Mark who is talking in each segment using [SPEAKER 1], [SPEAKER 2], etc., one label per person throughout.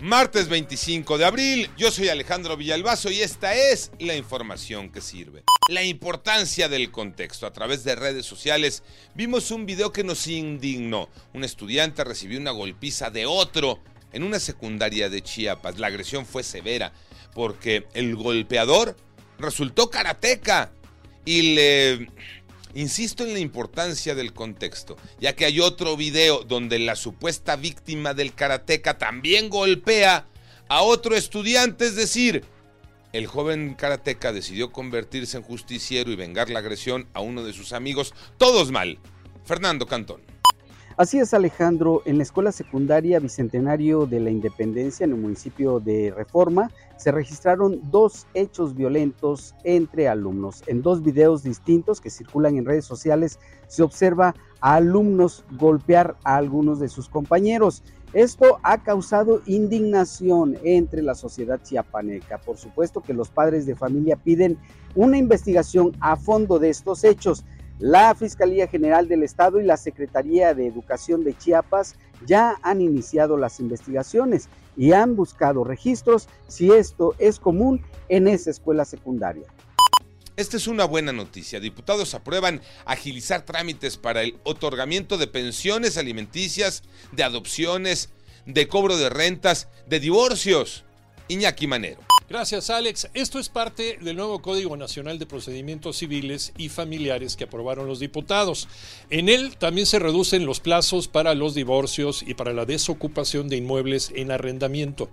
[SPEAKER 1] Martes 25 de abril, yo soy Alejandro Villalbazo y esta es la información que sirve. La importancia del contexto. A través de redes sociales vimos un video que nos indignó. Un estudiante recibió una golpiza de otro en una secundaria de Chiapas. La agresión fue severa porque el golpeador resultó karateca y le Insisto en la importancia del contexto, ya que hay otro video donde la supuesta víctima del karateca también golpea a otro estudiante, es decir, el joven karateca decidió convertirse en justiciero y vengar la agresión a uno de sus amigos, todos mal. Fernando Cantón.
[SPEAKER 2] Así es, Alejandro. En la escuela secundaria Bicentenario de la Independencia, en el municipio de Reforma, se registraron dos hechos violentos entre alumnos. En dos videos distintos que circulan en redes sociales, se observa a alumnos golpear a algunos de sus compañeros. Esto ha causado indignación entre la sociedad chiapaneca. Por supuesto que los padres de familia piden una investigación a fondo de estos hechos. La Fiscalía General del Estado y la Secretaría de Educación de Chiapas ya han iniciado las investigaciones y han buscado registros si esto es común en esa escuela secundaria.
[SPEAKER 1] Esta es una buena noticia. Diputados aprueban agilizar trámites para el otorgamiento de pensiones alimenticias, de adopciones, de cobro de rentas, de divorcios. Iñaki Manero.
[SPEAKER 3] Gracias, Alex. Esto es parte del nuevo Código Nacional de Procedimientos Civiles y Familiares que aprobaron los diputados. En él también se reducen los plazos para los divorcios y para la desocupación de inmuebles en arrendamiento.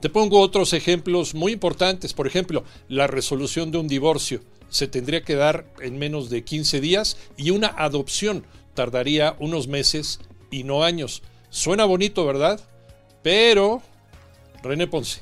[SPEAKER 3] Te pongo otros ejemplos muy importantes. Por ejemplo, la resolución de un divorcio se tendría que dar en menos de 15 días y una adopción tardaría unos meses y no años. Suena bonito, ¿verdad? Pero... René Ponce.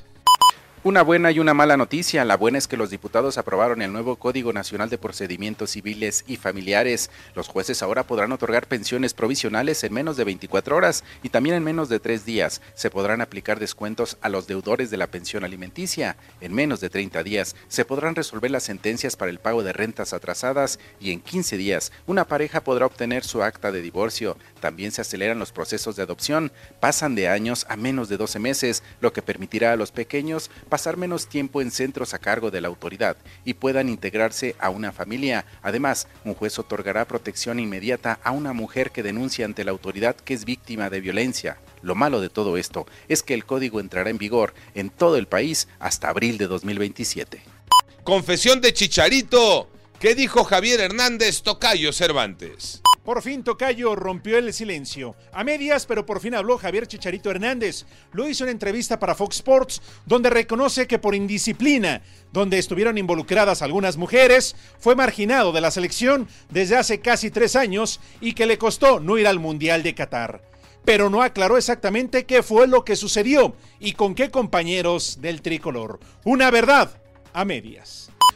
[SPEAKER 4] Una buena y una mala noticia. La buena es que los diputados aprobaron el nuevo Código Nacional de Procedimientos Civiles y Familiares. Los jueces ahora podrán otorgar pensiones provisionales en menos de 24 horas y también en menos de tres días. Se podrán aplicar descuentos a los deudores de la pensión alimenticia. En menos de 30 días se podrán resolver las sentencias para el pago de rentas atrasadas y en 15 días una pareja podrá obtener su acta de divorcio. También se aceleran los procesos de adopción. Pasan de años a menos de 12 meses, lo que permitirá a los pequeños pasar menos tiempo en centros a cargo de la autoridad y puedan integrarse a una familia. Además, un juez otorgará protección inmediata a una mujer que denuncia ante la autoridad que es víctima de violencia. Lo malo de todo esto es que el código entrará en vigor en todo el país hasta abril de 2027.
[SPEAKER 1] Confesión de Chicharito. ¿Qué dijo Javier Hernández Tocayo Cervantes?
[SPEAKER 5] Por fin Tocayo rompió el silencio. A medias, pero por fin habló Javier Chicharito Hernández. Lo hizo en entrevista para Fox Sports, donde reconoce que por indisciplina, donde estuvieron involucradas algunas mujeres, fue marginado de la selección desde hace casi tres años y que le costó no ir al Mundial de Qatar. Pero no aclaró exactamente qué fue lo que sucedió y con qué compañeros del tricolor. Una verdad a medias.